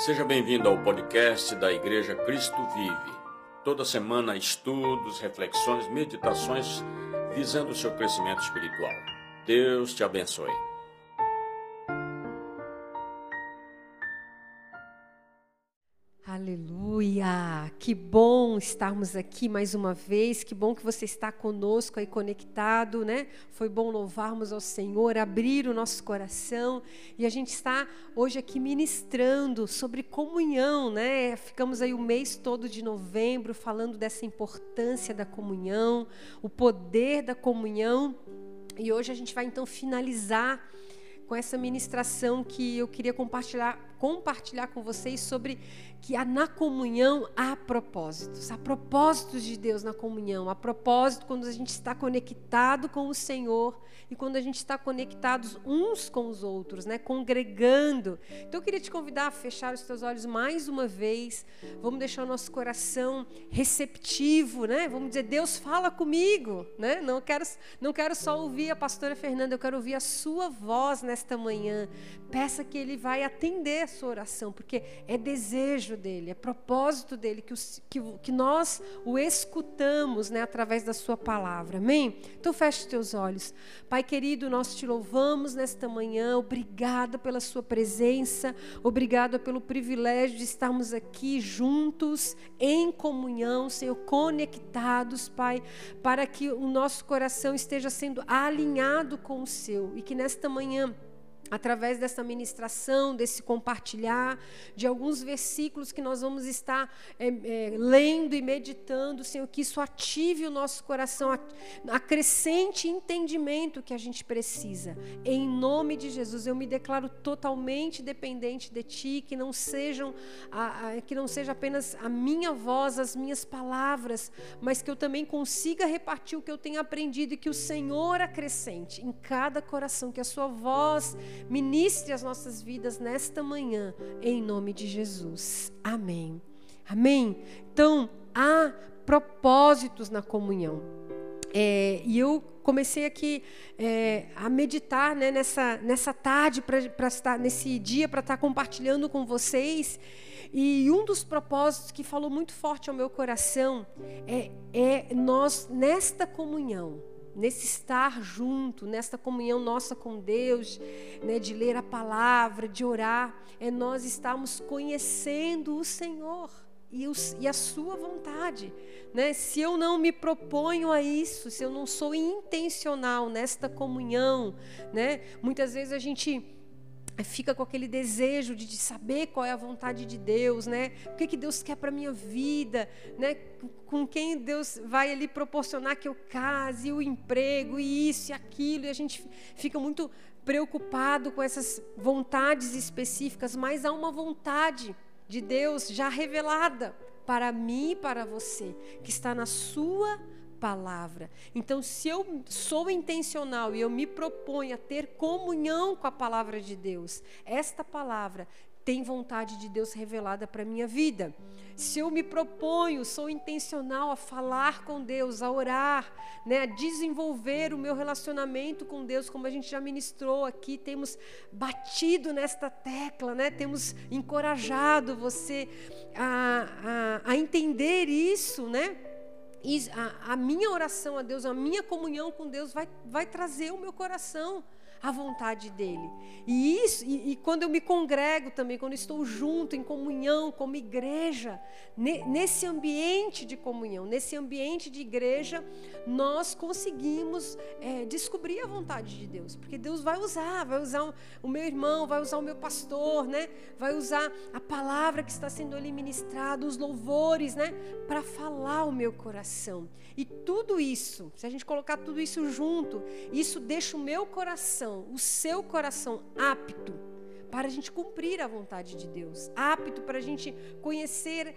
Seja bem-vindo ao podcast da Igreja Cristo Vive. Toda semana, estudos, reflexões, meditações visando o seu crescimento espiritual. Deus te abençoe. Que bom estarmos aqui mais uma vez. Que bom que você está conosco aí conectado, né? Foi bom louvarmos ao Senhor, abrir o nosso coração e a gente está hoje aqui ministrando sobre comunhão, né? Ficamos aí o mês todo de novembro falando dessa importância da comunhão, o poder da comunhão. E hoje a gente vai então finalizar com essa ministração que eu queria compartilhar compartilhar com vocês sobre que na comunhão há propósitos, há propósitos de Deus na comunhão, há propósito quando a gente está conectado com o Senhor e quando a gente está conectados uns com os outros, né, congregando. Então eu queria te convidar a fechar os teus olhos mais uma vez. Vamos deixar o nosso coração receptivo, né? Vamos dizer, Deus fala comigo, né? Não quero não quero só ouvir a pastora Fernanda, eu quero ouvir a sua voz nesta manhã. Peça que ele vai atender sua oração, porque é desejo dele, é propósito dele que, que, que nós o escutamos né, através da sua palavra. Amém? Então feche os teus olhos. Pai querido, nós te louvamos nesta manhã. Obrigada pela sua presença. Obrigada pelo privilégio de estarmos aqui juntos, em comunhão, Senhor, conectados, Pai, para que o nosso coração esteja sendo alinhado com o seu e que nesta manhã através dessa ministração, desse compartilhar, de alguns versículos que nós vamos estar é, é, lendo e meditando, Senhor, que isso ative o nosso coração, acrescente entendimento que a gente precisa. Em nome de Jesus, eu me declaro totalmente dependente de Ti, que não sejam, a, a, que não seja apenas a minha voz, as minhas palavras, mas que eu também consiga repartir o que eu tenho aprendido e que o Senhor acrescente em cada coração, que a Sua voz Ministre as nossas vidas nesta manhã, em nome de Jesus. Amém. Amém. Então, há propósitos na comunhão. É, e eu comecei aqui é, a meditar né, nessa, nessa tarde, para estar nesse dia, para estar compartilhando com vocês. E um dos propósitos que falou muito forte ao meu coração é, é nós, nesta comunhão, nesse estar junto, nesta comunhão nossa com Deus, né, de ler a palavra, de orar, é nós estarmos conhecendo o Senhor e, e a Sua vontade. Né? Se eu não me proponho a isso, se eu não sou intencional nesta comunhão, né? muitas vezes a gente fica com aquele desejo de, de, saber qual é a vontade de Deus, né? O que, que Deus quer para minha vida, né? Com quem Deus vai ali proporcionar que eu case, o emprego, e isso e aquilo, e a gente fica muito preocupado com essas vontades específicas, mas há uma vontade de Deus já revelada para mim e para você, que está na sua palavra. Então, se eu sou intencional e eu me proponho a ter comunhão com a palavra de Deus, esta palavra tem vontade de Deus revelada para minha vida. Se eu me proponho, sou intencional a falar com Deus, a orar, né, a desenvolver o meu relacionamento com Deus, como a gente já ministrou aqui, temos batido nesta tecla, né, temos encorajado você a, a, a entender isso, né? A, a, minha oração a Deus, a minha comunhão com Deus vai, vai trazer o meu coração à vontade dele. E isso, e, e, quando eu me congrego também, quando estou junto em comunhão como igreja, ne, nesse ambiente de comunhão, nesse ambiente de igreja, nós conseguimos é, descobrir a vontade de Deus, porque Deus vai usar, vai usar o, o meu irmão, vai usar o meu pastor, né? Vai usar a palavra que está sendo ali ministrada, os louvores, né? Para falar o meu coração. E tudo isso, se a gente colocar tudo isso junto, isso deixa o meu coração, o seu coração apto para a gente cumprir a vontade de Deus, apto para a gente conhecer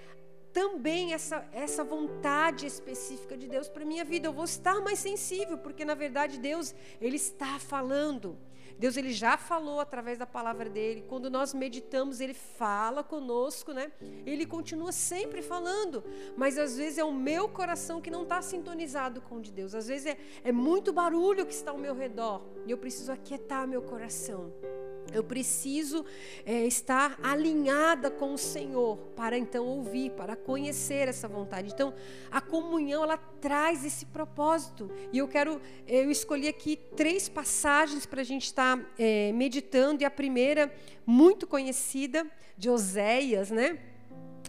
também essa, essa vontade específica de Deus para minha vida. Eu vou estar mais sensível, porque na verdade Deus, Ele está falando. Deus ele já falou através da palavra dele. Quando nós meditamos, ele fala conosco, né? Ele continua sempre falando, mas às vezes é o meu coração que não está sintonizado com o de Deus. Às vezes é, é muito barulho que está ao meu redor e eu preciso aquietar meu coração Eu preciso é, estar alinhada com o Senhor para então ouvir, para conhecer essa vontade. Então, a comunhão ela traz esse propósito. E eu quero, eu escolhi aqui três passagens para a gente estar é, meditando. E a primeira, muito conhecida, de Oséias, né?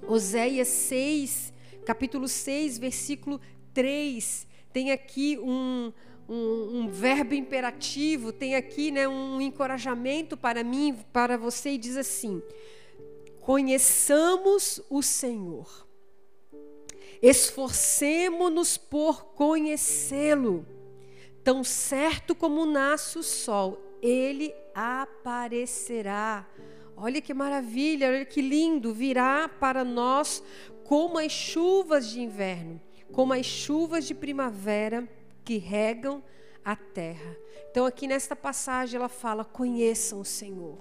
Oséias 6, capítulo 6, versículo 3. Tem aqui um, um, um, verbo imperativo, tem aqui né, um encorajamento para mim, para você, e diz assim: conheçamos o Senhor, esforcemo-nos por conhecê-lo, tão certo como nasce o sol, ele aparecerá. Olha que maravilha, olha que lindo, virá para nós como as chuvas de inverno, como as chuvas de primavera que regam a terra. Então, aqui nesta passagem, ela fala: conheçam o Senhor.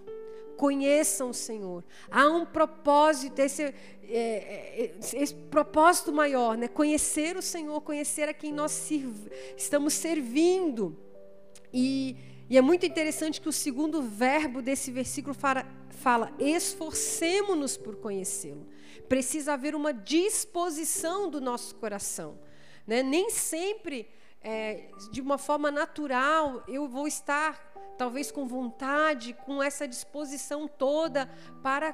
Conheçam o Senhor. Há um propósito, esse, é, é, esse propósito maior, né? Conhecer o Senhor, conhecer a quem nós estamos servindo. E, e, é muito interessante que o segundo verbo desse versículo fala, fala esforcemo-nos por conhecê-lo. Precisa haver uma disposição do nosso coração. Né? Nem sempre é, de uma forma natural, eu vou estar talvez com vontade, com essa disposição toda para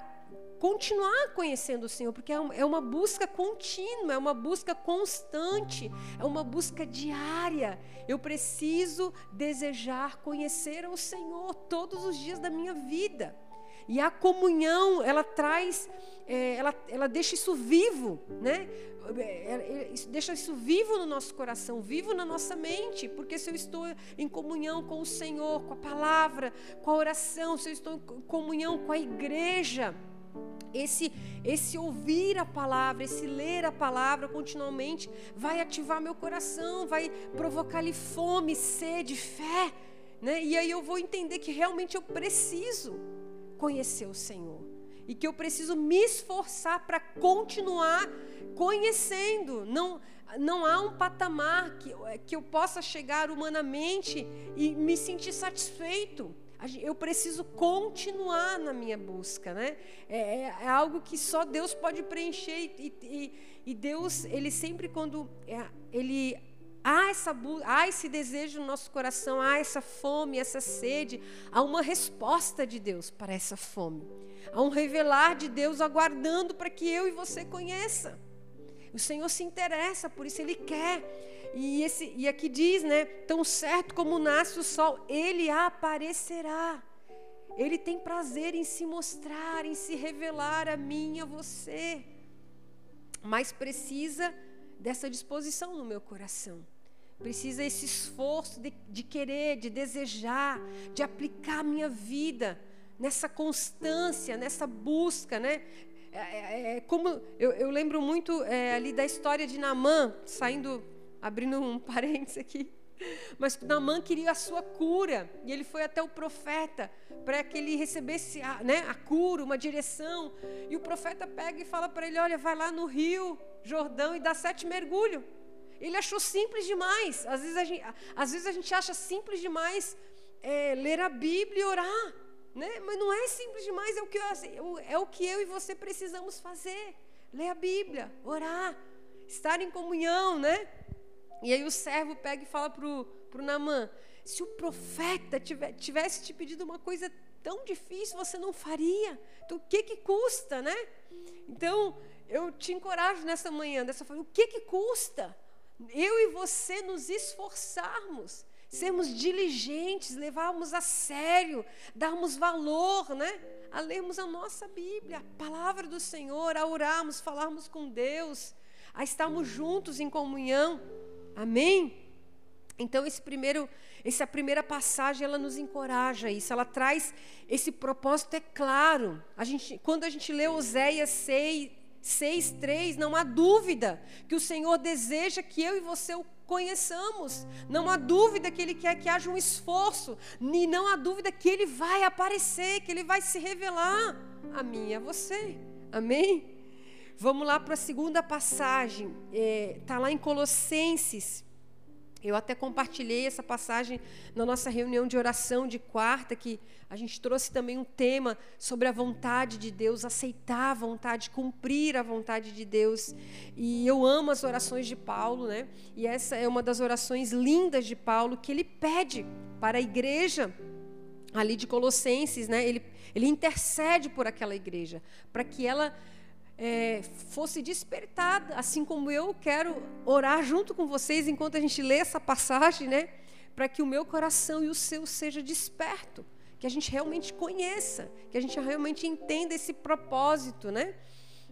continuar conhecendo o Senhor, porque é, é uma busca contínua, é uma busca constante, é uma busca diária. Eu preciso desejar conhecer o Senhor todos os dias da minha vida. E a comunhão, ela traz, é, ela, ela deixa isso vivo, né? É, é, deixa isso vivo no nosso coração, vivo na nossa mente, porque se eu estou em comunhão com o Senhor, com a palavra, com a oração, se eu estou em comunhão com a igreja, esse, esse ouvir a palavra, esse ler a palavra continuamente, vai ativar meu coração, vai provocar-lhe fome, sede, fé. Né? E aí eu vou entender que realmente eu preciso conhecer o Senhor. E que eu preciso me esforçar para continuar conhecendo. Não, não há um patamar que, que eu possa chegar humanamente e me sentir satisfeito. Eu preciso continuar na minha busca, né? É, é, é algo que só Deus pode preencher e, e, e Deus, ele sempre quando é, ele há, essa, há esse desejo no nosso coração, há essa fome, essa sede, há uma resposta de Deus para essa fome. Há um revelar de Deus aguardando para que eu e você conheça. O Senhor se interessa, por isso Ele quer. E, esse, e aqui diz, né? Tão certo como nasce o sol, Ele aparecerá. Ele tem prazer em se mostrar, em se revelar a mim a você. Mas precisa dessa disposição no meu coração. Precisa esse esforço de, de querer, de desejar, de aplicar a minha vida nessa constância, nessa busca, né? É, é, é como eu, eu, lembro muito é, ali da história de Namã, saindo, abrindo um parênteses aqui. Mas Namã queria a sua cura e ele foi até o profeta para que ele recebesse a, né, a cura, uma direção. E o profeta pega e fala para ele: Olha, vai lá no rio Jordão e dá sete mergulhos. Ele achou simples demais. Às vezes a gente, às vezes a gente acha simples demais é, ler a Bíblia e orar. Né? Mas não é simples demais, é o, que eu, assim, é o que eu e você precisamos fazer. Ler a Bíblia, orar, estar em comunhão, né? E aí o servo pega e fala para o Namã: se o profeta tivesse te pedido uma coisa tão difícil, você não faria. Então o que, que custa, né? Então, eu te encorajo nessa manhã, dessa forma, o que, que custa? eu e você nos esforçarmos, sermos diligentes, levarmos a sério, darmos valor, né? A lermos a nossa Bíblia, a palavra do Senhor, a orarmos, falarmos com Deus, a estarmos juntos em comunhão. Amém? Então esse primeiro, essa primeira passagem ela nos encoraja isso, ela traz esse propósito é claro. A gente, quando a gente lê Oséias 6, 6:3, não há dúvida que o Senhor deseja que eu e você o conheçamos. Não há dúvida que ele quer que haja um esforço, e não há dúvida que ele vai aparecer, que ele vai se revelar a mim e a você. Amém? Vamos lá para a segunda passagem. Está é, lá em Colossenses, Eu até compartilhei essa passagem na nossa reunião de oração de quarta, que a gente trouxe também um tema sobre a vontade de Deus, aceitar a vontade, cumprir a vontade de Deus. E eu amo as orações de Paulo, né? E essa é uma das orações lindas de Paulo que ele pede para a igreja ali de Colossenses, né? Ele, ele intercede por aquela igreja, para que ela é, fosse despertada, assim como eu quero orar junto com vocês enquanto a gente lê essa passagem, né? Para que o meu coração e o seu seja desperto, que a gente realmente conheça, que a gente realmente entenda esse propósito, né?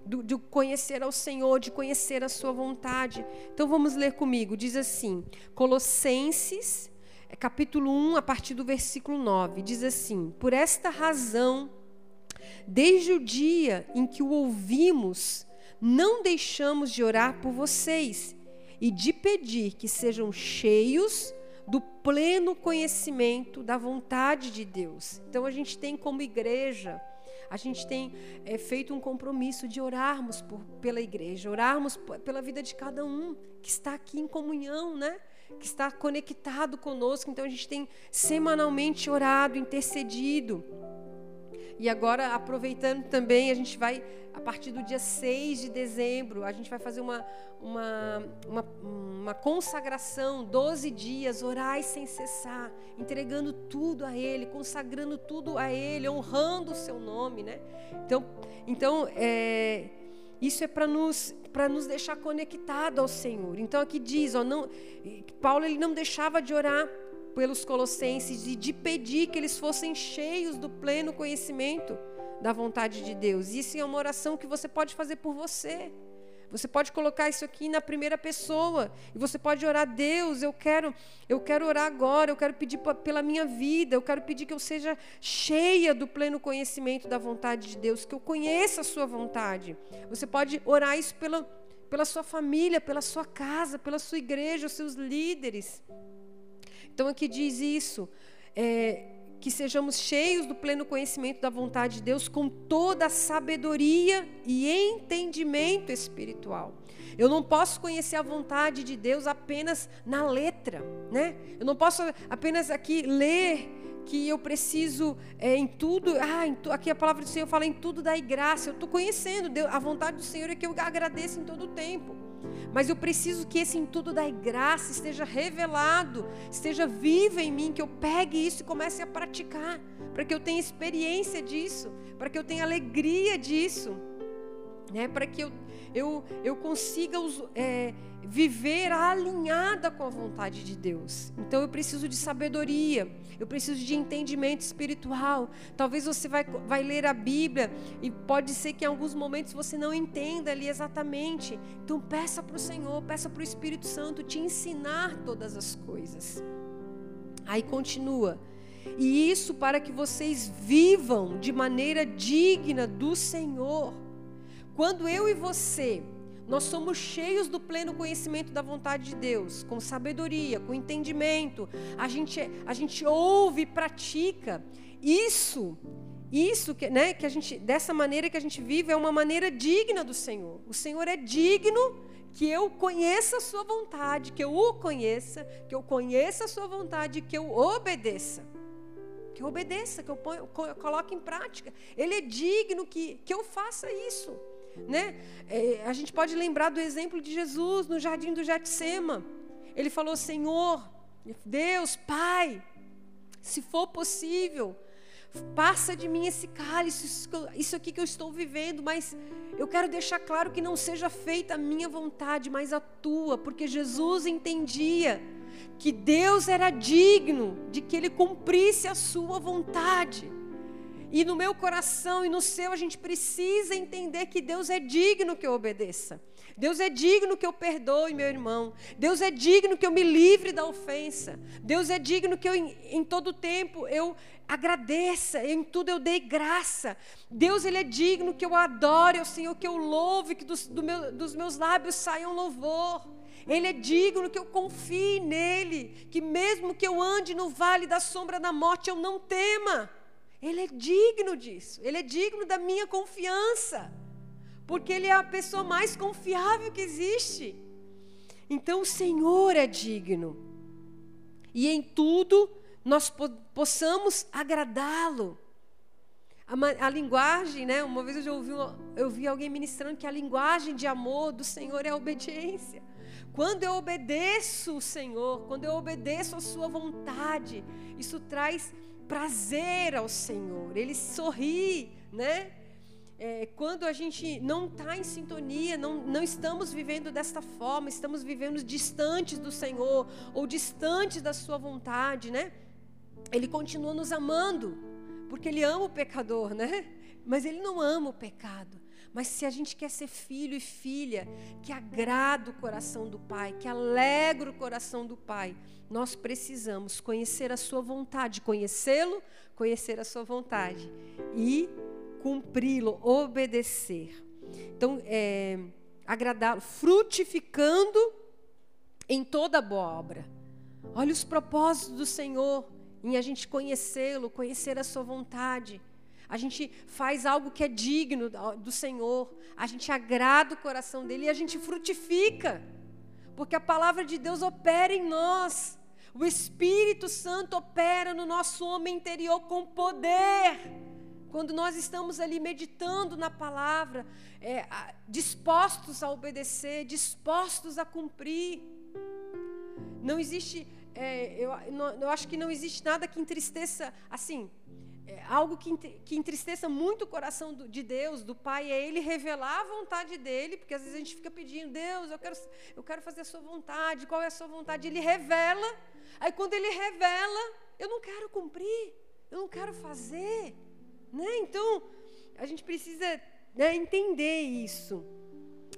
Do, conhecer ao Senhor, de conhecer a Sua vontade. Então vamos ler comigo. Diz assim, Colossenses, é, capítulo 1, a partir do versículo 9, diz assim: Por esta razão Desde o dia em que o ouvimos, não deixamos de orar por vocês e de pedir que sejam cheios do pleno conhecimento da vontade de Deus. Então a gente tem como igreja, a gente tem é, feito um compromisso de orarmos por, pela igreja, orarmos pela vida de cada um que está aqui em comunhão, né? Que está conectado conosco. Então a gente tem semanalmente orado, intercedido. E agora, aproveitando também, a gente vai, a partir do dia 6 de dezembro, a gente vai fazer uma, uma, uma, uma consagração, 12 dias, orar sem cessar, entregando tudo a Ele, consagrando tudo a Ele, honrando o seu nome, né? Então, então é, isso é para nos para nos deixar conectado ao Senhor. Então aqui diz, ó, não, Paulo ele não deixava de orar pelos colossenses e de pedir que eles fossem cheios do pleno conhecimento da vontade de Deus. Isso é uma oração que você pode fazer por você. Você pode colocar isso aqui na primeira pessoa e você pode orar Deus, eu quero, eu quero orar agora, eu quero pedir pela minha vida, eu quero pedir que eu seja cheia do pleno conhecimento da vontade de Deus, que eu conheça a sua vontade. Você pode orar isso pela, pela sua família, pela sua casa, pela sua igreja, os seus líderes. Então aqui diz isso, é, que sejamos cheios do pleno conhecimento da vontade de Deus com toda a sabedoria e entendimento espiritual. Eu não posso conhecer a vontade de Deus apenas na letra, né? Eu não posso apenas aqui ler que eu preciso é, em tudo. Ah, em tu, aqui a palavra do Senhor fala em tudo da graça. Eu estou conhecendo Deus, a vontade do Senhor é que eu agradeça em todo o tempo. Mas eu preciso que esse em tudo da graça esteja revelado, esteja vivo em mim, que eu pegue isso e comece a praticar, para que eu tenha experiência disso, para que eu tenha alegria disso, né? para que eu, eu, eu consiga é, viver alinhada com a vontade de Deus. Então eu preciso de sabedoria, eu preciso de entendimento espiritual. Talvez você vai, vai ler a Bíblia e pode ser que em alguns momentos você não entenda ali exatamente. Então peça para o Senhor, peça para o Espírito Santo te ensinar todas as coisas. Aí continua. E isso para que vocês vivam de maneira digna do Senhor. Quando eu e você nós somos cheios do pleno conhecimento da vontade de Deus, com sabedoria, com entendimento. A gente, a gente ouve e pratica. Isso, isso que, né, que a gente, dessa maneira que a gente vive é uma maneira digna do Senhor. O Senhor é digno que eu conheça a sua vontade, que eu o conheça, que eu conheça a sua vontade, que eu obedeça. Que eu obedeça, que eu, eu coloque em prática. Ele é digno que, que eu faça isso. Né? É, a gente pode lembrar do exemplo de Jesus no jardim do Getsema. Ele falou: Senhor, Deus, Pai, se for possível, passa de mim esse cálice, isso aqui que eu estou vivendo, mas eu quero deixar claro que não seja feita a minha vontade, mas a tua, porque Jesus entendia que Deus era digno de que ele cumprisse a sua vontade. E no meu coração e no seu, a gente precisa entender que Deus é digno que eu obedeça. Deus é digno que eu perdoe meu irmão. Deus é digno que eu me livre da ofensa. Deus é digno que eu, em, em todo tempo, eu agradeça, em tudo eu dei graça. Deus, Ele é digno que eu adore ao Senhor, que eu louve, que dos, do meu, dos meus lábios saiam louvor. Ele é digno que eu confie nele, que mesmo que eu ande no vale da sombra da morte, eu não tema. Ele é digno disso. Ele é digno da minha confiança. Porque Ele é a pessoa mais confiável que existe. Então o Senhor é digno. e em tudo nós po possamos agradá-lo. A, a, linguagem, né? Uma vez eu ouvi, eu vi alguém ministrando que a linguagem de amor do Senhor é a obediência. Quando eu obedeço o Senhor, quando eu obedeço a Sua vontade, isso traz prazer ao Senhor. Ele sorri, né? É, quando a gente não está em sintonia, não, não estamos vivendo desta forma, estamos vivendo distantes do Senhor ou distantes da Sua vontade, né? Ele continua nos amando, porque Ele ama o pecador, né? Mas Ele não ama o pecado. Mas se a gente quer ser filho e filha, que agrada o coração do Pai, que alegra o coração do Pai, nós precisamos conhecer a Sua vontade, conhecê-lo, conhecer a Sua vontade e cumpri-lo, obedecer. Então, é, agradá-lo, frutificando em toda boa obra. Olha os propósitos do Senhor em a gente conhecê-lo, conhecer a sua vontade. A gente faz algo que é digno do Senhor, a gente agrada o coração dele e a gente frutifica, porque a palavra de Deus opera em nós. O Espírito Santo opera no nosso homem interior com poder. Quando nós estamos ali meditando na palavra, é, dispostos a obedecer, dispostos a cumprir. Não existe é, eu, eu acho que não existe nada que entristeça, assim, é, algo que, que entristeça muito o coração do, de Deus, do Pai, é Ele revelar a vontade dele, porque às vezes a gente fica pedindo, Deus, eu quero, eu quero fazer a Sua vontade, qual é a Sua vontade? Ele revela, aí quando Ele revela, eu não quero cumprir, eu não quero fazer, né? Então, a gente precisa né, entender isso.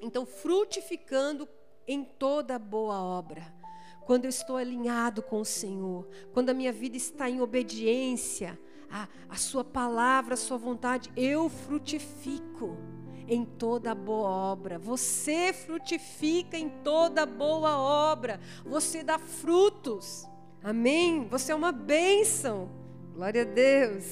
Então, frutificando em toda boa obra quando eu estou alinhado com o Senhor, quando a minha vida está em obediência à, à Sua palavra, à Sua vontade, eu frutifico em toda boa obra. Você frutifica em toda boa obra. Você dá frutos. Amém? Você é uma bênção. Glória a Deus.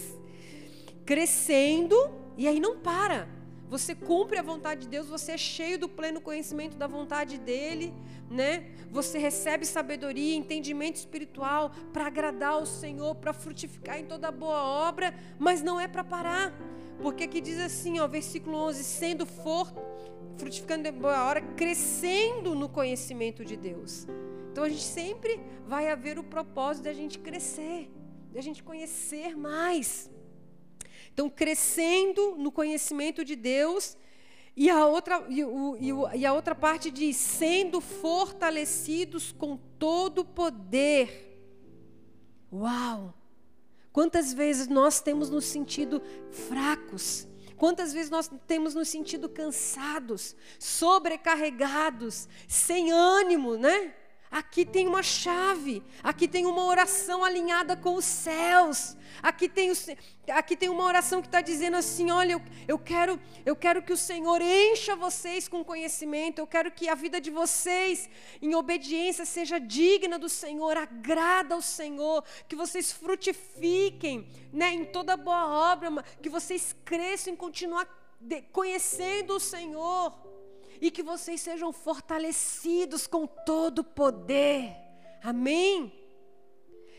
Crescendo, e aí não para. Você cumpre a vontade de Deus, você é cheio do pleno conhecimento da vontade dele né? Você recebe sabedoria, entendimento espiritual para agradar ao Senhor, para frutificar em toda boa obra, mas não é para parar. Porque aqui diz assim, ó, versículo 11, sendo for frutificando em boa hora, crescendo no conhecimento de Deus. Então a gente sempre vai haver o propósito da gente crescer, da gente conhecer mais. Então, crescendo no conhecimento de Deus e a outra, e, o, e, o, e a outra parte diz: sendo fortalecidos com todo o poder. Uau! Quantas vezes nós temos nos sentido fracos, Quantas vezes nós temos nos sentido cansados, sobrecarregados, sem ânimo, né? Aqui tem uma chave, aqui tem uma oração alinhada com os céus. Aqui tem, aqui tem uma oração que está dizendo assim: olha, eu, eu, quero, eu quero que o Senhor encha vocês com conhecimento, eu quero que a vida de vocês, em obediência, seja digna do Senhor, agrada ao Senhor, que vocês frutifiquem né, em toda boa obra, que vocês cresçam em continuar conhecendo o Senhor e que vocês sejam fortalecidos com todo o poder. Amém?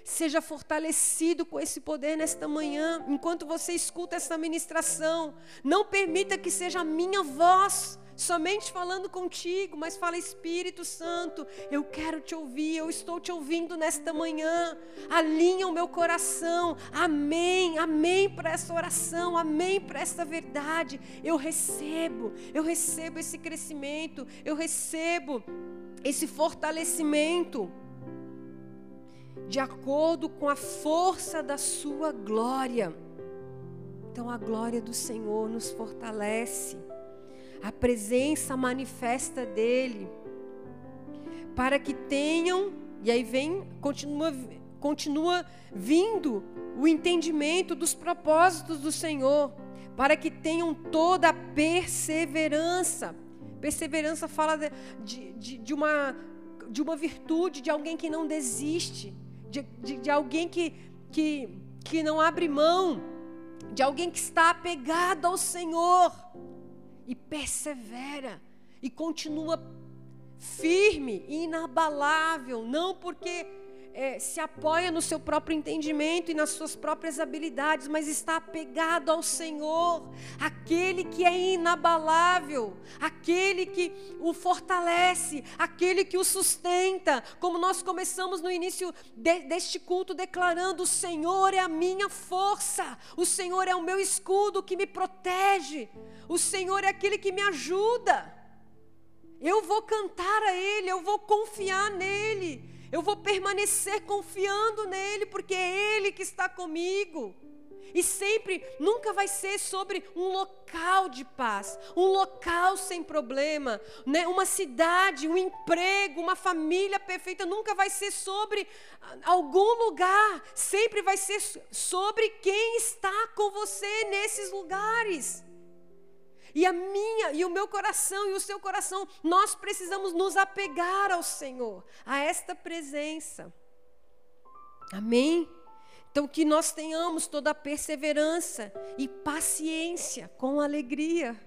Seja fortalecido com esse poder nesta manhã, enquanto você escuta essa ministração. Não permita que seja a minha voz somente falando contigo, mas fala Espírito Santo, eu quero te ouvir, eu estou te ouvindo nesta manhã. Alinha o meu coração. Amém. Amém para essa oração. Amém para essa verdade. Eu recebo. Eu recebo esse crescimento. Eu recebo esse fortalecimento de acordo com a força da sua glória. Então a glória do Senhor nos fortalece a presença manifesta dele, para que tenham, e aí vem, continua, continua vindo o entendimento dos propósitos do Senhor, para que tenham toda a perseverança. Perseverança fala de, de, de uma, de uma virtude, de alguém que não desiste, de, de, de alguém que, que, que não abre mão, de alguém que está apegado ao Senhor e persevera e continua firme e inabalável, não porque é, se apoia no seu próprio entendimento e nas suas próprias habilidades, mas está apegado ao Senhor, aquele que é inabalável, aquele que o fortalece, aquele que o sustenta. Como nós começamos no início de, deste culto declarando: O Senhor é a minha força, o Senhor é o meu escudo que me protege, o Senhor é aquele que me ajuda. Eu vou cantar a Ele, eu vou confiar nele. Eu vou permanecer confiando nele, porque é Ele que está comigo. E sempre, nunca vai ser sobre um local de paz, um local sem problema, né? uma cidade, um emprego, uma família perfeita. Nunca vai ser sobre algum lugar, sempre vai ser sobre quem está com você nesses lugares. E a minha e o meu coração e o seu coração, nós precisamos nos apegar ao Senhor, a esta presença. Amém? Então que nós tenhamos toda a perseverança e paciência com alegria.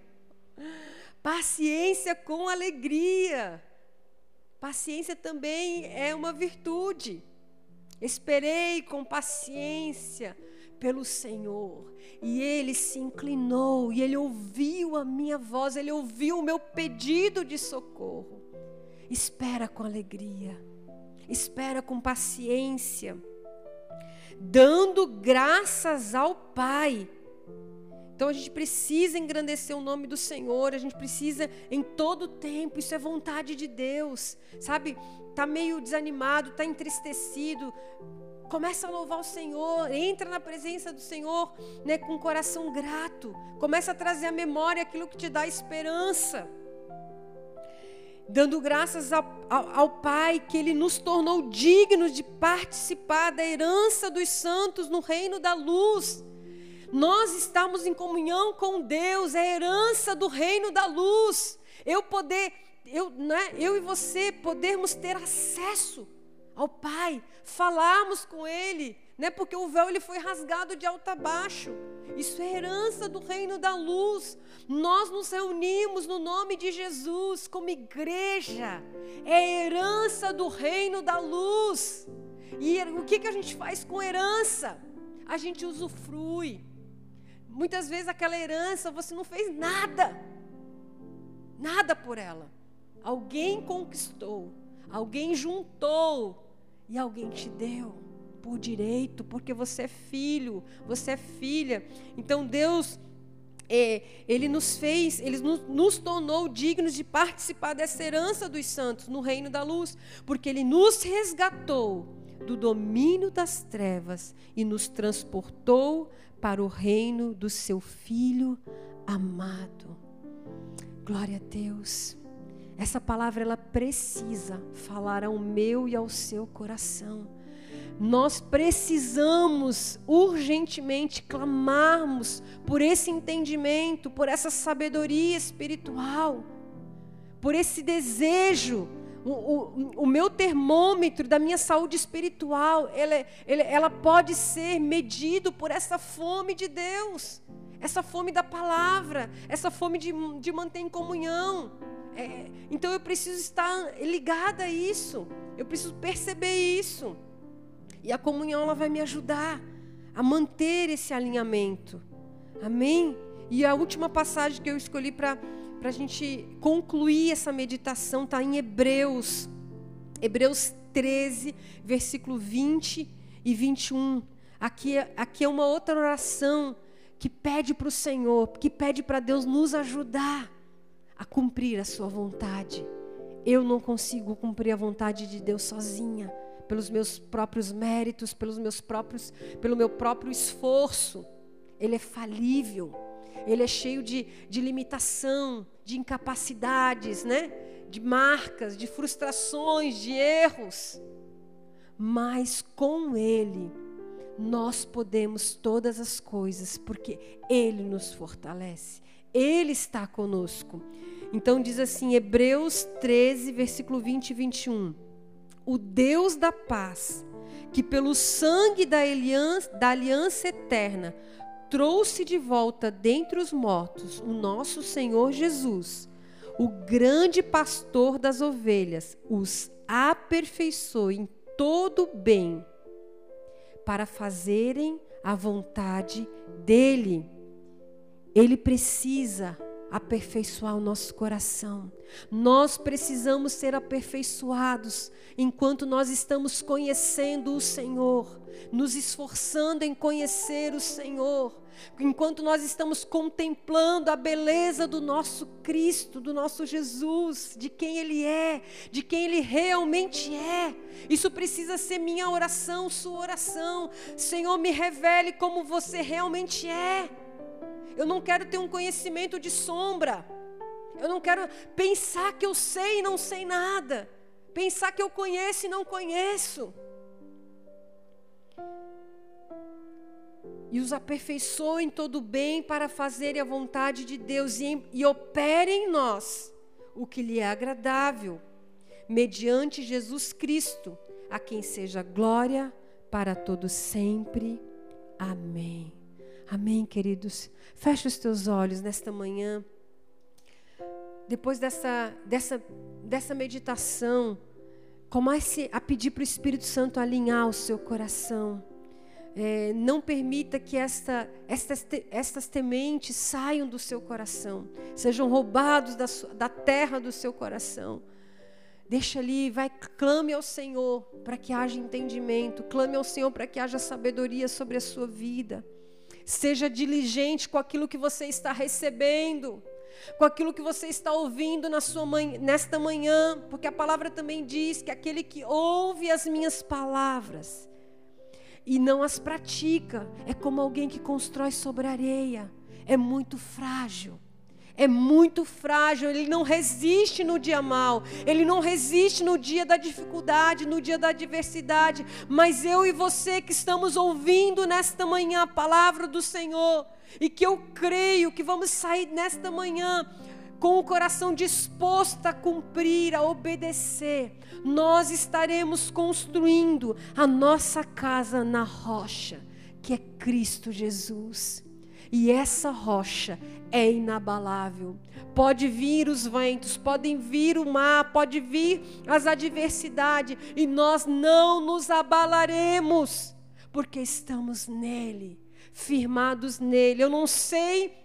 Paciência com alegria. Paciência também é uma virtude. Esperei com paciência pelo Senhor. E ele se inclinou e ele ouviu a minha voz, ele ouviu o meu pedido de socorro. Espera com alegria, espera com paciência, dando graças ao Pai. Então a gente precisa engrandecer o nome do Senhor, a gente precisa em todo tempo, isso é vontade de Deus, sabe? Tá meio desanimado, tá entristecido, Começa a louvar o Senhor, entra na presença do Senhor né, com um coração grato. Começa a trazer à memória aquilo que te dá esperança. Dando graças ao, ao, ao Pai que Ele nos tornou dignos de participar da herança dos santos no reino da luz. Nós estamos em comunhão com Deus, é a herança do reino da luz. Eu poder, eu, né, eu e você podermos ter acesso ao Pai, falarmos com Ele, né? Porque o véu ele foi rasgado de alto a baixo. Isso é herança do reino da luz. Nós nos reunimos no nome de Jesus como igreja. É herança do reino da luz. E o que, que a gente faz com herança? A gente usufrui. Muitas vezes aquela herança você não fez nada. Nada por ela. Alguém conquistou. Alguém juntou e alguém te deu por direito, porque você é filho, você é filha. Então Deus, é, Ele nos fez, Ele nos, nos tornou dignos de participar dessa herança dos santos no reino da luz, porque Ele nos resgatou do domínio das trevas e nos transportou para o reino do Seu Filho amado. Glória a Deus. Essa palavra ela precisa falar ao meu e ao seu coração. Nós precisamos urgentemente clamarmos por esse entendimento, por essa sabedoria espiritual, por esse desejo. O, o, o meu termômetro da minha saúde espiritual, ela, pode ser medido por essa fome de Deus, essa fome da palavra, essa fome de, de manter em comunhão. É, então eu preciso estar ligada a isso. Eu preciso perceber isso. E a comunhão ela vai me ajudar a manter esse alinhamento. Amém? E a última passagem que eu escolhi para a gente concluir essa meditação está em Hebreus. Hebreus 13, versículo 20 e 21. Aqui, aqui é uma outra oração que pede para o Senhor, que pede para Deus nos ajudar a cumprir a sua vontade. Eu não consigo cumprir a vontade de Deus sozinha, pelos meus próprios méritos, pelos meus próprios, pelo meu próprio esforço. Ele é falível. Ele é cheio de, de limitação, de incapacidades, né? De marcas, de frustrações, de erros. Mas com ele nós podemos todas as coisas, porque ele nos fortalece. Ele está conosco. Então diz assim, Hebreus 13, versículo 20 e 21. O Deus da paz, que pelo sangue da aliança, da aliança eterna trouxe de volta dentre os mortos o nosso Senhor Jesus, o grande pastor das ovelhas, os aperfeiçoe em todo bem para fazerem a vontade dele. Ele precisa aperfeiçoar o nosso coração. Nós precisamos ser aperfeiçoados enquanto nós estamos conhecendo o Senhor, nos esforçando em conhecer o Senhor, enquanto nós estamos contemplando a beleza do nosso Cristo, do nosso Jesus, de quem Ele é, de quem Ele realmente é. Isso precisa ser minha oração, sua oração. Senhor, me revele como você realmente é. Eu não quero ter um conhecimento de sombra. Eu não quero pensar que eu sei e não sei nada. Pensar que eu conheço e não conheço. E os aperfeiçoem todo bem para fazerem a vontade de Deus e, e operem em nós o que lhe é agradável, mediante Jesus Cristo, a quem seja glória para todos sempre. Amém. Amém, queridos. Feche os teus olhos nesta manhã. Depois dessa, dessa, dessa meditação, comece a pedir para o Espírito Santo alinhar o seu coração. É, não permita que esta, estas, estas tementes saiam do seu coração, sejam roubados da, da terra do seu coração. Deixa ali, vai, clame ao Senhor para que haja entendimento, clame ao Senhor para que haja sabedoria sobre a sua vida. Seja diligente com aquilo que você está recebendo, com aquilo que você está ouvindo na sua nesta manhã, porque a palavra também diz que aquele que ouve as minhas palavras e não as pratica. É como alguém que constrói sobre areia, é muito frágil. É muito frágil, ele não resiste no dia mal, ele não resiste no dia da dificuldade, no dia da adversidade. Mas eu e você que estamos ouvindo nesta manhã a palavra do Senhor, e que eu creio que vamos sair nesta manhã com o coração disposto a cumprir, a obedecer, nós estaremos construindo a nossa casa na rocha, que é Cristo Jesus. E essa rocha é inabalável. Pode vir os ventos, podem vir o mar, pode vir as adversidades, e nós não nos abalaremos, porque estamos nele, firmados nele. Eu não sei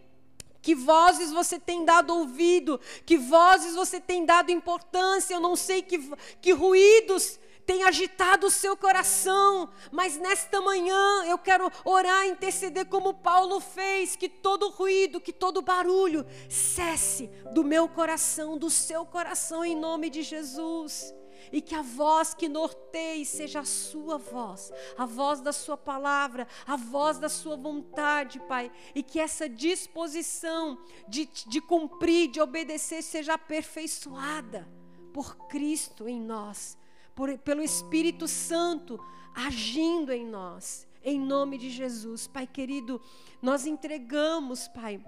que vozes você tem dado ouvido, que vozes você tem dado importância, eu não sei que, que ruídos tem agitado o seu coração, mas nesta manhã eu quero orar, interceder como Paulo fez, que todo ruído, que todo barulho cesse do meu coração, do seu coração, em nome de Jesus. E que a voz que norteie seja a sua voz, a voz da sua palavra, a voz da sua vontade, Pai. E que essa disposição de, de cumprir, de obedecer, seja aperfeiçoada por Cristo em nós por, pelo Espírito Santo agindo em nós. Em nome de Jesus, Pai querido, nós entregamos, Pai,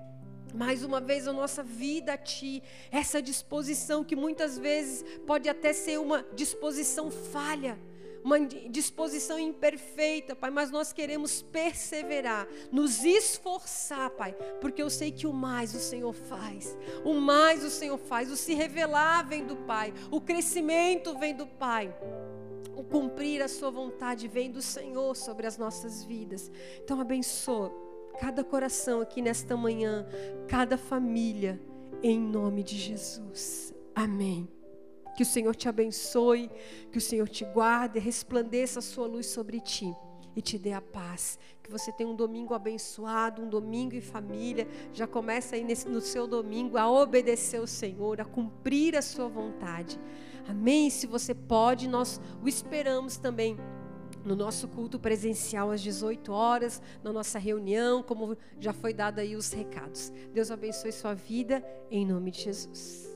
mais uma vez a nossa vida a Ti, essa disposição que muitas vezes pode até ser uma disposição falha, uma disposição imperfeita, Pai, mas nós queremos perseverar, nos esforçar, Pai, porque eu sei que o mais o Senhor faz, o mais o Senhor faz, o se revelar vem do Pai, o crescimento vem do Pai. O cumprir a sua vontade vem do Senhor sobre as nossas vidas. Então abençoa cada coração aqui nesta manhã, cada família, em nome de Jesus. Amém. Que o Senhor te abençoe, que o Senhor te guarde, resplandeça a sua luz sobre ti e te dê a paz. Que você tenha um domingo abençoado, um domingo em família. Já começa aí nesse, no seu domingo a obedecer o Senhor, a cumprir a sua vontade. Amém? Se você pode, nós o esperamos também no nosso culto presencial às 18 horas, na nossa reunião, como já foi dado aí os recados. Deus abençoe sua vida em nome de Jesus.